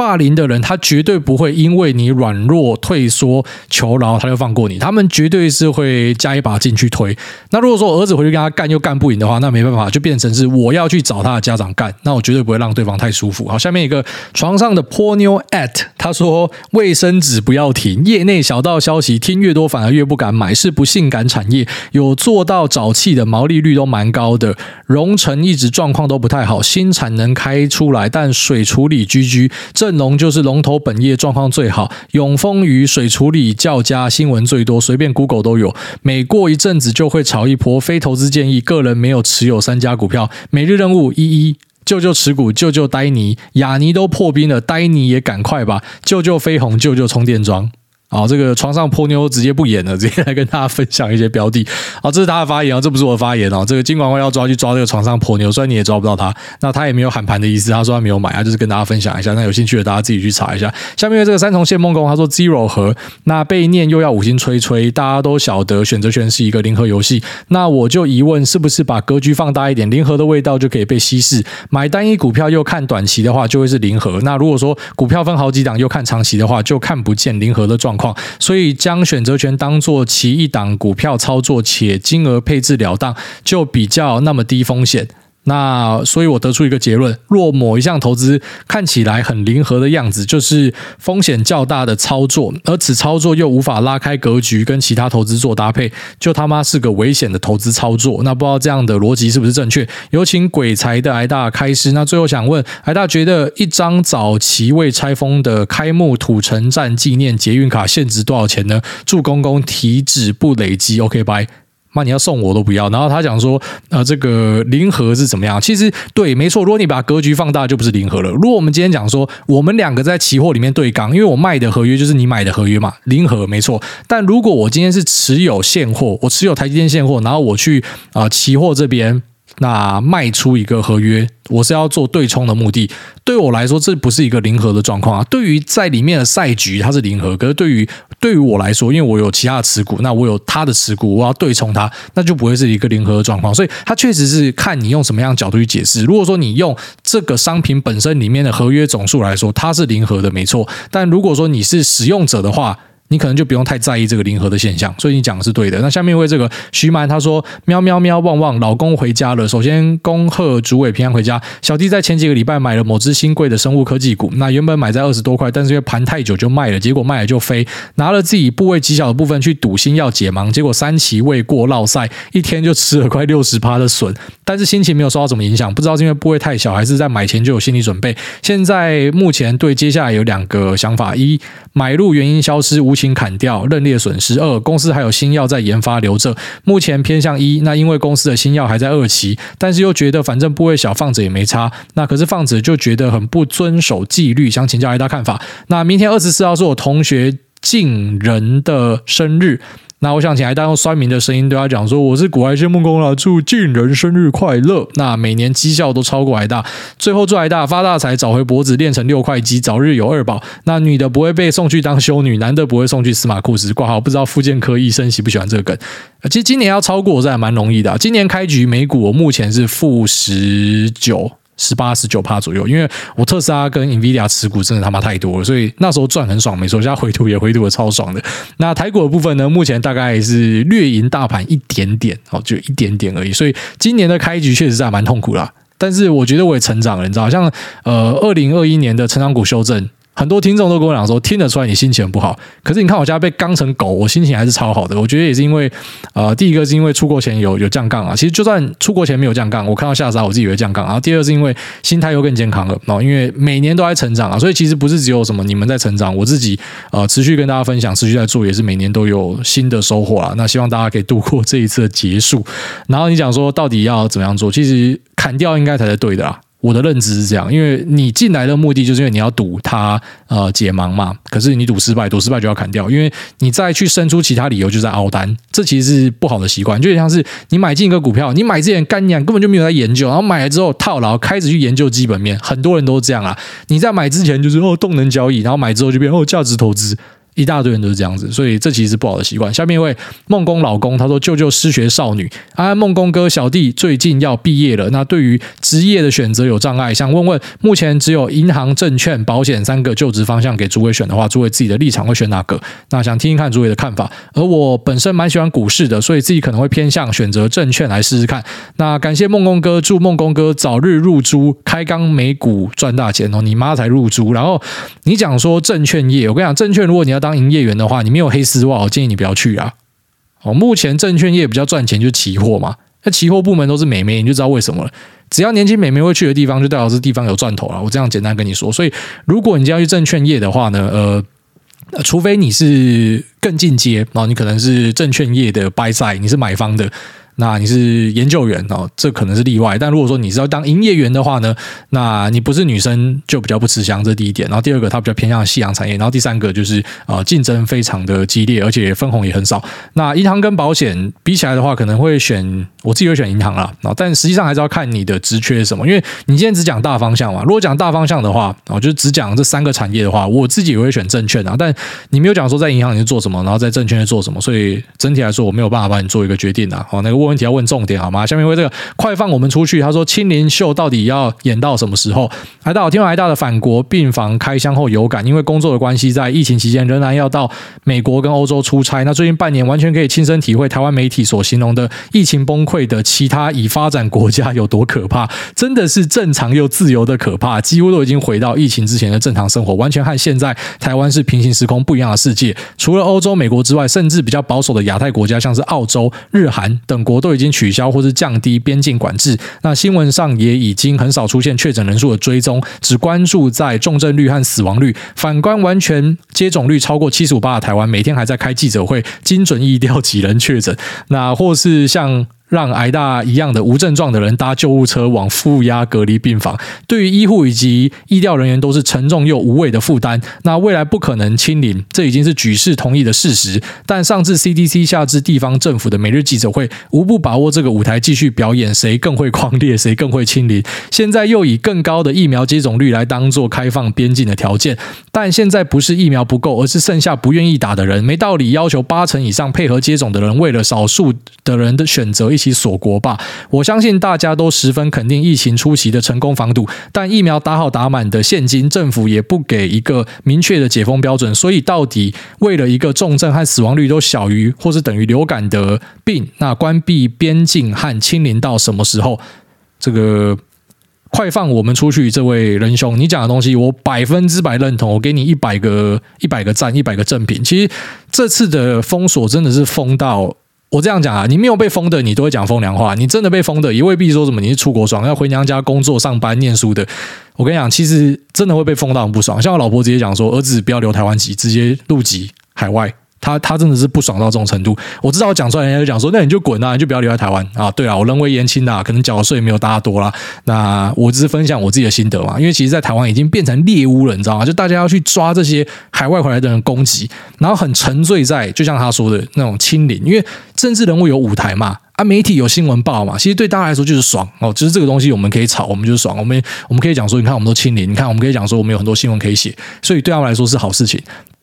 霸凌的人，他绝对不会因为你软弱退缩求饶，他就放过你。他们绝对是会加一把劲去推。那如果说儿子回去跟他干又干不赢的话，那没办法，就变成是我要去找他的家长干。那我绝对不会让对方太舒服。好，下面一个床上的泼妞 at 他说卫生纸不要停，业内小道消息听越多反而越不敢买，是不性感产业，有做到沼气的毛利率都蛮高的，荣成一直状况都不太好，新产能开出来，但水处理居居这。正龙就是龙头本业状况最好，永丰鱼水处理较佳，新闻最多，随便 Google 都有。每过一阵子就会炒一波，非投资建议。个人没有持有三家股票。每日任务一一，舅舅持股，舅舅呆尼，雅尼都破冰了，呆尼也赶快吧，舅舅飞鸿，舅舅充电桩。好，这个床上泼妞直接不演了，[LAUGHS] 直接来跟大家分享一些标的。好，这是他的发言啊，这不是我的发言哦。这个金管会要抓去抓这个床上泼妞，虽然你也抓不到他，那他也没有喊盘的意思，他说他没有买，他就是跟大家分享一下。那有兴趣的大家自己去查一下。下面这个三重谢梦工，他说 Zero 和那被念又要五星吹吹，大家都晓得选择权是一个零和游戏。那我就疑问，是不是把格局放大一点，零和的味道就可以被稀释？买单一股票又看短期的话，就会是零和。那如果说股票分好几档又看长期的话，就看不见零和的状况。所以将选择权当做其一档股票操作，且金额配置了当，就比较那么低风险。那所以，我得出一个结论：若某一项投资看起来很灵活的样子，就是风险较大的操作，而此操作又无法拉开格局跟其他投资做搭配，就他妈是个危险的投资操作。那不知道这样的逻辑是不是正确？有请鬼才的癌大开示。那最后想问，癌大觉得一张早期未拆封的开幕土城站纪念捷运卡现值多少钱呢？祝公公体脂不累积。OK，拜。妈，你要送我都不要。然后他讲说，呃，这个零和是怎么样？其实对，没错。如果你把格局放大，就不是零和了。如果我们今天讲说，我们两个在期货里面对刚，因为我卖的合约就是你买的合约嘛，零和没错。但如果我今天是持有现货，我持有台积电现货，然后我去啊、期货这边。那卖出一个合约，我是要做对冲的目的。对我来说，这不是一个零和的状况啊。对于在里面的赛局，它是零和；可是对于对于我来说，因为我有其他的持股，那我有他的持股，我要对冲它，那就不会是一个零和的状况。所以，它确实是看你用什么样的角度去解释。如果说你用这个商品本身里面的合约总数来说，它是零和的，没错。但如果说你是使用者的话，你可能就不用太在意这个零和的现象，所以你讲的是对的。那下面为这个徐曼他说：喵喵喵旺旺，老公回家了。首先恭贺主委平安回家。小弟在前几个礼拜买了某只新贵的生物科技股，那原本买在二十多块，但是因为盘太久就卖了，结果卖了就飞，拿了自己部位极小的部分去赌新药解盲，结果三期未过落赛，一天就吃了快六十趴的损，但是心情没有受到什么影响，不知道是因为部位太小，还是在买前就有心理准备。现在目前对接下来有两个想法：一买入原因消失无。情砍掉认列损失。二，公司还有新药在研发留着，目前偏向一。那因为公司的新药还在二期，但是又觉得反正部位小放着也没差。那可是放着就觉得很不遵守纪律，想请教一下看法。那明天二十四号是我同学静人的生日。那我想请来大用酸民的声音对他讲说：“我是股海仙梦工了，祝晋人生日快乐。那每年绩效都超过海大，最后祝海大发大财，找回脖子练成六块肌，早日有二宝。那女的不会被送去当修女，男的不会送去司马库斯挂号。不知道复健科医生喜不喜欢这个梗？其实今年要超过我这还蛮容易的。今年开局美股我目前是负十九。”十八十九趴左右，因为我特斯拉跟 NVIDIA 持股真的他妈太多了，所以那时候赚很爽，没错，现在回吐也回吐的超爽的。那台股的部分呢，目前大概是略赢大盘一点点，哦，就一点点而已。所以今年的开局确实是还蛮痛苦啦，但是我觉得我也成长了，你知道，像呃二零二一年的成长股修正。很多听众都跟我讲说，听得出来你心情不好。可是你看我家被刚成狗，我心情还是超好的。我觉得也是因为，呃，第一个是因为出国前有有降杠啊。其实就算出国前没有降杠，我看到下杀，我自己以为降杠。然后第二是因为心态又更健康了。然后因为每年都在成长啊，所以其实不是只有什么你们在成长，我自己呃持续跟大家分享，持续在做，也是每年都有新的收获啊。那希望大家可以度过这一次的结束。然后你讲说到底要怎么样做？其实砍掉应该才是对的啊。我的认知是这样，因为你进来的目的就是因为你要赌它呃解盲嘛，可是你赌失败，赌失败就要砍掉，因为你再去生出其他理由，就在凹单，这其实是不好的习惯。就像是你买进一个股票，你买之前干娘根本就没有在研究，然后买了之后套牢，开始去研究基本面，很多人都是这样啊。你在买之前就是哦动能交易，然后买之后就变哦价值投资。一大堆人都是这样子，所以这其实是不好的习惯。下面一位梦工老公他说：“舅舅失学少女，安安梦工哥，小弟最近要毕业了。那对于职业的选择有障碍，想问问，目前只有银行、证券、保险三个就职方向给诸位选的话，诸位自己的立场会选哪个？那想听听看诸位的看法。而我本身蛮喜欢股市的，所以自己可能会偏向选择证券来试试看。那感谢梦工哥，祝梦工哥早日入珠，开缸美股赚大钱哦！你妈才入珠。然后你讲说证券业，我跟你讲，证券如果你要当当营业员的话，你没有黑丝袜，我建议你不要去啊。哦，目前证券业比较赚钱就是期货嘛，那期货部门都是美眉，你就知道为什么了。只要年轻美眉会去的地方，就代表是地方有赚头了。我这样简单跟你说，所以如果你要去证券业的话呢，呃，除非你是更进阶，然后你可能是证券业的 buy side，你是买方的。那你是研究员哦，这可能是例外。但如果说你是要当营业员的话呢，那你不是女生就比较不吃香，这第一点。然后第二个，它比较偏向夕阳产业。然后第三个就是呃竞争非常的激烈，而且分红也很少。那银行跟保险比起来的话，可能会选我自己会选银行啦。但实际上还是要看你的职缺什么，因为你今天只讲大方向嘛。如果讲大方向的话，哦，就只讲这三个产业的话，我自己也会选证券啊。但你没有讲说在银行你是做什么，然后在证券是做什么，所以整体来说我没有办法帮你做一个决定啊。好，那个问。问题要问重点好吗？下面为这个快放我们出去。他说：“亲临秀到底要演到什么时候？”来到听完来大的返国病房开箱后有感，因为工作的关系，在疫情期间仍然要到美国跟欧洲出差。那最近半年完全可以亲身体会台湾媒体所形容的疫情崩溃的其他已发展国家有多可怕，真的是正常又自由的可怕，几乎都已经回到疫情之前的正常生活，完全和现在台湾是平行时空不一样的世界。除了欧洲、美国之外，甚至比较保守的亚太国家，像是澳洲、日韩等国。国都已经取消或是降低边境管制，那新闻上也已经很少出现确诊人数的追踪，只关注在重症率和死亡率。反观完全接种率超过七十五八的台湾，每天还在开记者会，精准疫调几人确诊，那或是像。让挨大一样的无症状的人搭救护车往负压隔离病房，对于医护以及医疗人员都是沉重又无谓的负担。那未来不可能清零，这已经是举世同意的事实。但上至 CDC，下至地方政府的每日记者会，无不把握这个舞台继续表演谁更会狂烈，谁更会清零。现在又以更高的疫苗接种率来当做开放边境的条件，但现在不是疫苗不够，而是剩下不愿意打的人。没道理要求八成以上配合接种的人，为了少数的人的选择一。其锁国吧，我相信大家都十分肯定疫情初期的成功防堵，但疫苗打好打满的现今政府也不给一个明确的解封标准，所以到底为了一个重症和死亡率都小于或是等于流感的病，那关闭边境和清零到什么时候？这个快放我们出去，这位仁兄，你讲的东西我百分之百认同，我给你一百个一百个赞，一百个正品。其实这次的封锁真的是封到。我这样讲啊，你没有被封的，你都会讲风凉话；你真的被封的，也未必说什么你是出国爽，要回娘家工作、上班、念书的。我跟你讲，其实真的会被封到很不爽。像我老婆直接讲说，儿子不要留台湾籍，直接入籍海外。他他真的是不爽到这种程度，我知道我讲出来，人家就讲说，那你就滚啊，你就不要留在台湾啊。对啊，我人微言轻啊，可能缴的税没有大家多啦。那我只是分享我自己的心得嘛，因为其实，在台湾已经变成猎巫了，你知道吗？就大家要去抓这些海外回来的人攻击，然后很沉醉在，就像他说的那种清零，因为政治人物有舞台嘛，啊，媒体有新闻报嘛，其实对大家来说就是爽哦，就是这个东西我们可以炒，我们就是爽，我们我们可以讲说，你看我们都清零，你看我们可以讲说，我们有很多新闻可以写，所以对他们来说是好事情。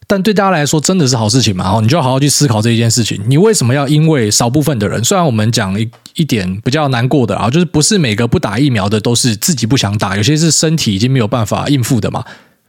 但对大家来说，真的是好事情嘛？哦，你就要好好去思考这一件事情。你为什么要因为少部分的人？虽然我们讲一一点比较难过的啊，就是不是每个不打疫苗的都是自己不想打，有些是身体已经没有办法应付的嘛。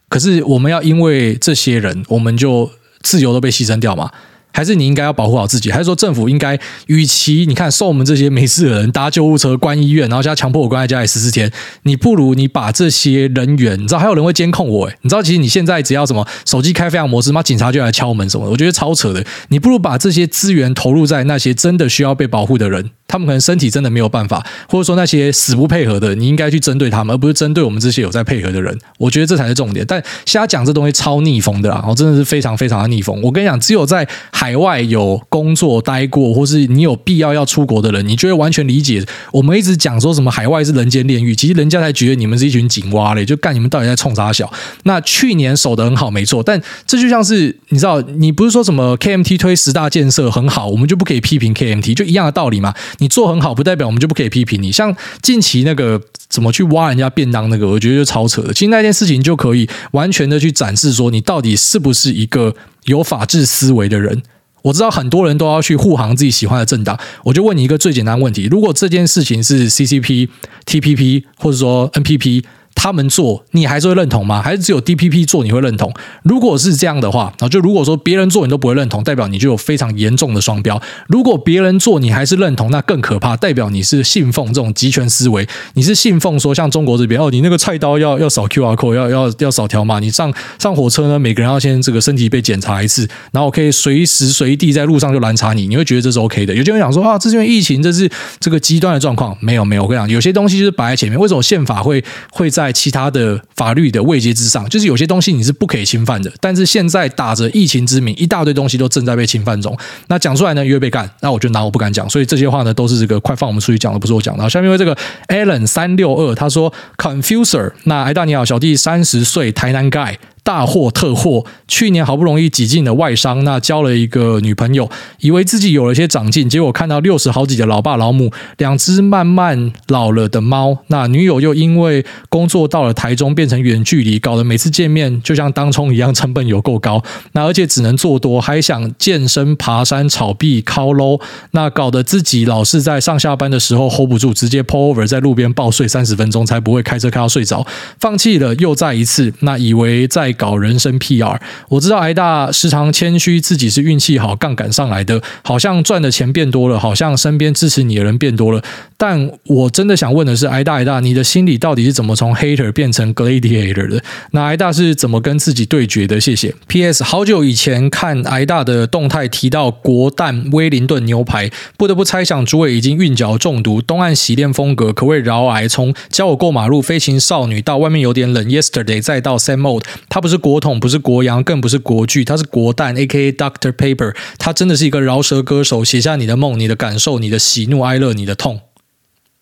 可是我们要因为这些人，我们就自由都被牺牲掉嘛？还是你应该要保护好自己？还是说政府应该，与其你看送我们这些没事的人搭救护车关医院，然后现在强迫我关在家里十四天，你不如你把这些人员，你知道还有人会监控我诶，你知道其实你现在只要什么手机开飞行模式，妈警察就来敲门什么的，我觉得超扯的。你不如把这些资源投入在那些真的需要被保护的人。他们可能身体真的没有办法，或者说那些死不配合的，你应该去针对他们，而不是针对我们这些有在配合的人。我觉得这才是重点。但瞎讲这东西超逆风的啊！我真的是非常非常的逆风。我跟你讲，只有在海外有工作待过，或是你有必要要出国的人，你就会完全理解。我们一直讲说什么海外是人间炼狱，其实人家才觉得你们是一群井蛙嘞，就干你们到底在冲啥小？那去年守得很好，没错，但这就像是你知道，你不是说什么 KMT 推十大建设很好，我们就不可以批评 KMT，就一样的道理嘛。你做很好，不代表我们就不可以批评你。像近期那个怎么去挖人家便当那个，我觉得就超扯的。其实那件事情就可以完全的去展示说，你到底是不是一个有法治思维的人。我知道很多人都要去护航自己喜欢的政党，我就问你一个最简单问题：如果这件事情是 CCP、TPP 或者说 NPP。他们做你还是会认同吗？还是只有 DPP 做你会认同？如果是这样的话，就如果说别人做你都不会认同，代表你就有非常严重的双标。如果别人做你还是认同，那更可怕，代表你是信奉这种集权思维。你是信奉说像中国这边哦，你那个菜刀要要扫 QR code，要要要扫条码。你上上火车呢，每个人要先这个身体被检查一次，然后可以随时随地在路上就拦查你，你会觉得这是 OK 的。有些人想说啊，这是因为疫情，这是这个极端的状况。没有没有，我跟你讲，有些东西就是摆在前面。为什么宪法会会在？在其他的法律的位阶之上，就是有些东西你是不可以侵犯的。但是现在打着疫情之名，一大堆东西都正在被侵犯中。那讲出来呢，越被干。那我就拿我不敢讲。所以这些话呢，都是这个快放我们出去讲的，不是我讲的。下面为这个 Alan 三六二他说 Confuser，那哎大你好，小弟三十岁，台南 guy。大获特获，去年好不容易挤进了外商，那交了一个女朋友，以为自己有了些长进，结果看到六十好几的老爸老母，两只慢慢老了的猫，那女友又因为工作到了台中，变成远距离，搞得每次见面就像当冲一样，成本有够高，那而且只能做多，还想健身、爬山、炒币、靠喽，那搞得自己老是在上下班的时候 hold 不住，直接 pull over 在路边暴睡三十分钟，才不会开车开到睡着，放弃了，又再一次，那以为在。搞人生 PR。我知道挨大时常谦虚自己是运气好杠杆上来的，好像赚的钱变多了，好像身边支持你的人变多了。但我真的想问的是，挨大挨大，你的心里到底是怎么从 hater 变成 gladiator 的？那挨大是怎么跟自己对决的？谢谢。P.S. 好久以前看挨大的动态提到国蛋威灵顿牛排，不得不猜想主委已经韵脚中毒，东岸洗练风格可谓饶癌。从教我过马路、飞行少女到外面有点冷，Yesterday 再到 Same Mode，他不是国统，不是国洋，更不是国剧，他是国蛋，A.K.A. Doctor Paper，他真的是一个饶舌歌手，写下你的梦、你的感受、你的喜怒哀乐、你的痛。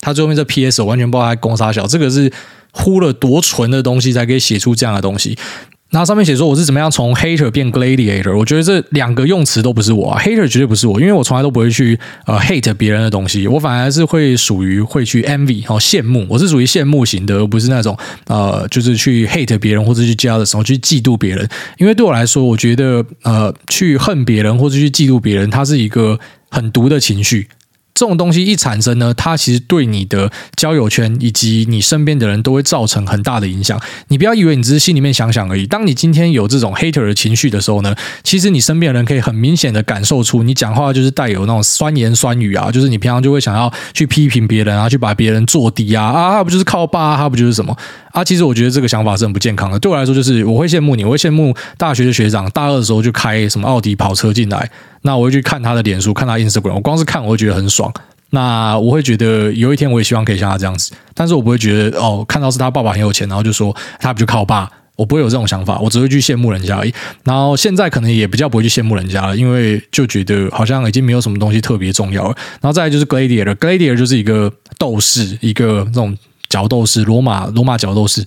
他最后面这 P.S. 我完全不知道他攻杀小，这个是呼了多纯的东西才可以写出这样的东西。那上面写说我是怎么样从 hater 变 gladiator，我觉得这两个用词都不是我啊，hater 绝对不是我，因为我从来都不会去呃 hate 别人的东西，我反而是会属于会去 envy 哦羡慕，我是属于羡慕型的，而不是那种呃就是去 hate 别人或者去 jealous 去嫉妒别人，因为对我来说，我觉得呃去恨别人或者去嫉妒别人，它是一个很毒的情绪。这种东西一产生呢，它其实对你的交友圈以及你身边的人都会造成很大的影响。你不要以为你只是心里面想想而已。当你今天有这种 hater 的情绪的时候呢，其实你身边的人可以很明显的感受出，你讲话就是带有那种酸言酸语啊，就是你平常就会想要去批评别人啊，去把别人做低啊啊，他不就是靠爸，他不就是什么啊？其实我觉得这个想法是很不健康的。对我来说，就是我会羡慕你，我会羡慕大学的学长，大二的时候就开什么奥迪跑车进来。那我会去看他的脸书，看他 Instagram，我光是看我会觉得很爽。那我会觉得有一天我也希望可以像他这样子，但是我不会觉得哦，看到是他爸爸很有钱，然后就说他不就靠爸，我不会有这种想法，我只会去羡慕人家而已。然后现在可能也比较不会去羡慕人家了，因为就觉得好像已经没有什么东西特别重要了。然后再来就是 gladiator，gladiator 就是一个斗士，一个这种角斗士，罗马罗马角斗士，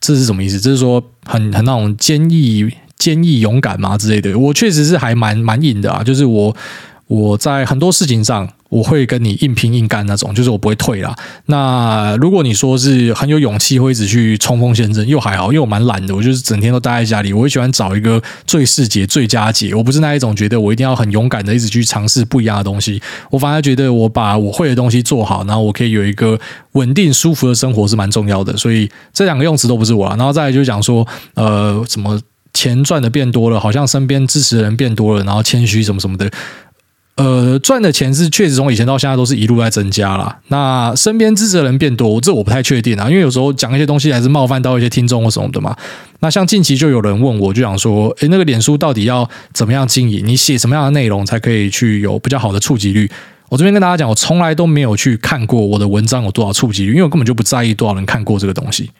这是什么意思？这是说很很那种坚毅。坚毅勇敢嘛之类的，我确实是还蛮蛮硬的啊，就是我我在很多事情上我会跟你硬拼硬干那种，就是我不会退啦。那如果你说是很有勇气，会一直去冲锋陷阵，又还好，因为我蛮懒的，我就是整天都待在家里。我会喜欢找一个最适解、最佳解。我不是那一种觉得我一定要很勇敢的一直去尝试不一样的东西。我反而觉得我把我会的东西做好，然后我可以有一个稳定舒服的生活是蛮重要的。所以这两个用词都不是我啊。然后再来就讲说，呃，什么。钱赚的变多了，好像身边支持的人变多了，然后谦虚什么什么的。呃，赚的钱是确实从以前到现在都是一路在增加啦。那身边支持的人变多，这我不太确定啊，因为有时候讲一些东西还是冒犯到一些听众或什么的嘛。那像近期就有人问我，就想说，诶，那个脸书到底要怎么样经营？你写什么样的内容才可以去有比较好的触及率？我这边跟大家讲，我从来都没有去看过我的文章有多少触及率，因为我根本就不在意多少人看过这个东西。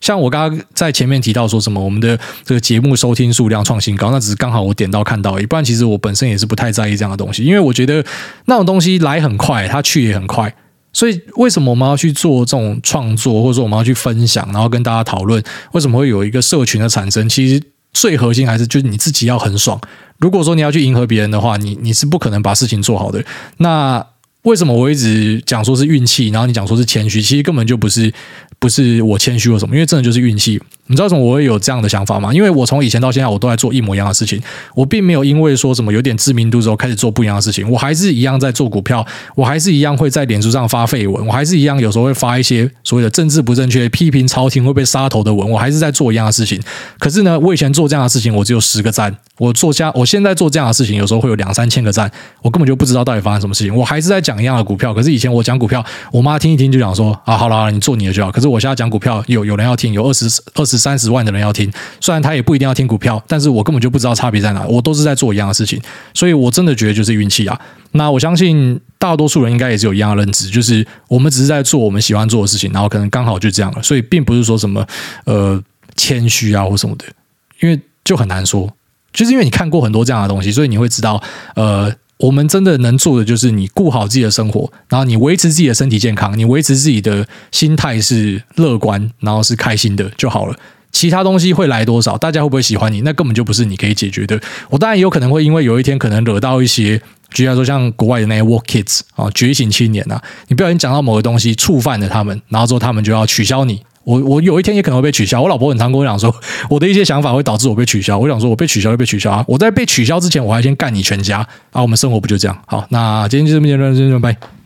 像我刚刚在前面提到说什么，我们的这个节目收听数量创新高，那只是刚好我点到看到而已，不然其实我本身也是不太在意这样的东西，因为我觉得那种东西来很快，它去也很快。所以为什么我们要去做这种创作，或者说我们要去分享，然后跟大家讨论，为什么会有一个社群的产生？其实最核心还是就是你自己要很爽。如果说你要去迎合别人的话，你你是不可能把事情做好的。那为什么我一直讲说是运气，然后你讲说是谦虚，其实根本就不是。不是我谦虚或什么，因为真的就是运气。你知道为什么我会有这样的想法吗？因为我从以前到现在，我都在做一模一样的事情，我并没有因为说什么有点知名度之后开始做不一样的事情，我还是一样在做股票，我还是一样会在脸书上发废文，我还是一样有时候会发一些所谓的政治不正确、批评朝廷会被杀头的文，我还是在做一样的事情。可是呢，我以前做这样的事情，我只有十个赞；我做家，我现在做这样的事情，有时候会有两三千个赞，我根本就不知道到底发生什么事情。我还是在讲一样的股票，可是以前我讲股票，我妈听一听就讲说啊，好了好了，你做你的就好。可是我现在讲股票，有有人要听，有二十二十三十万的人要听。虽然他也不一定要听股票，但是我根本就不知道差别在哪。我都是在做一样的事情，所以我真的觉得就是运气啊。那我相信大多数人应该也是有一样的认知，就是我们只是在做我们喜欢做的事情，然后可能刚好就这样了。所以并不是说什么呃谦虚啊或什么的，因为就很难说。就是因为你看过很多这样的东西，所以你会知道呃。我们真的能做的就是你顾好自己的生活，然后你维持自己的身体健康，你维持自己的心态是乐观，然后是开心的就好了。其他东西会来多少，大家会不会喜欢你，那根本就不是你可以解决的。我当然也有可能会因为有一天可能惹到一些，举例说像国外的那些 woke kids 啊，觉醒青年啊，你不小心讲到某个东西触犯了他们，然后之后他们就要取消你。我我有一天也可能会被取消。我老婆很常跟我讲说，[LAUGHS] 我的一些想法会导致我被取消。我想说，我被取消就被取消啊！我在被取消之前，我还先干你全家啊！我们生活不就这样？好，那今天就这么结束，拜拜。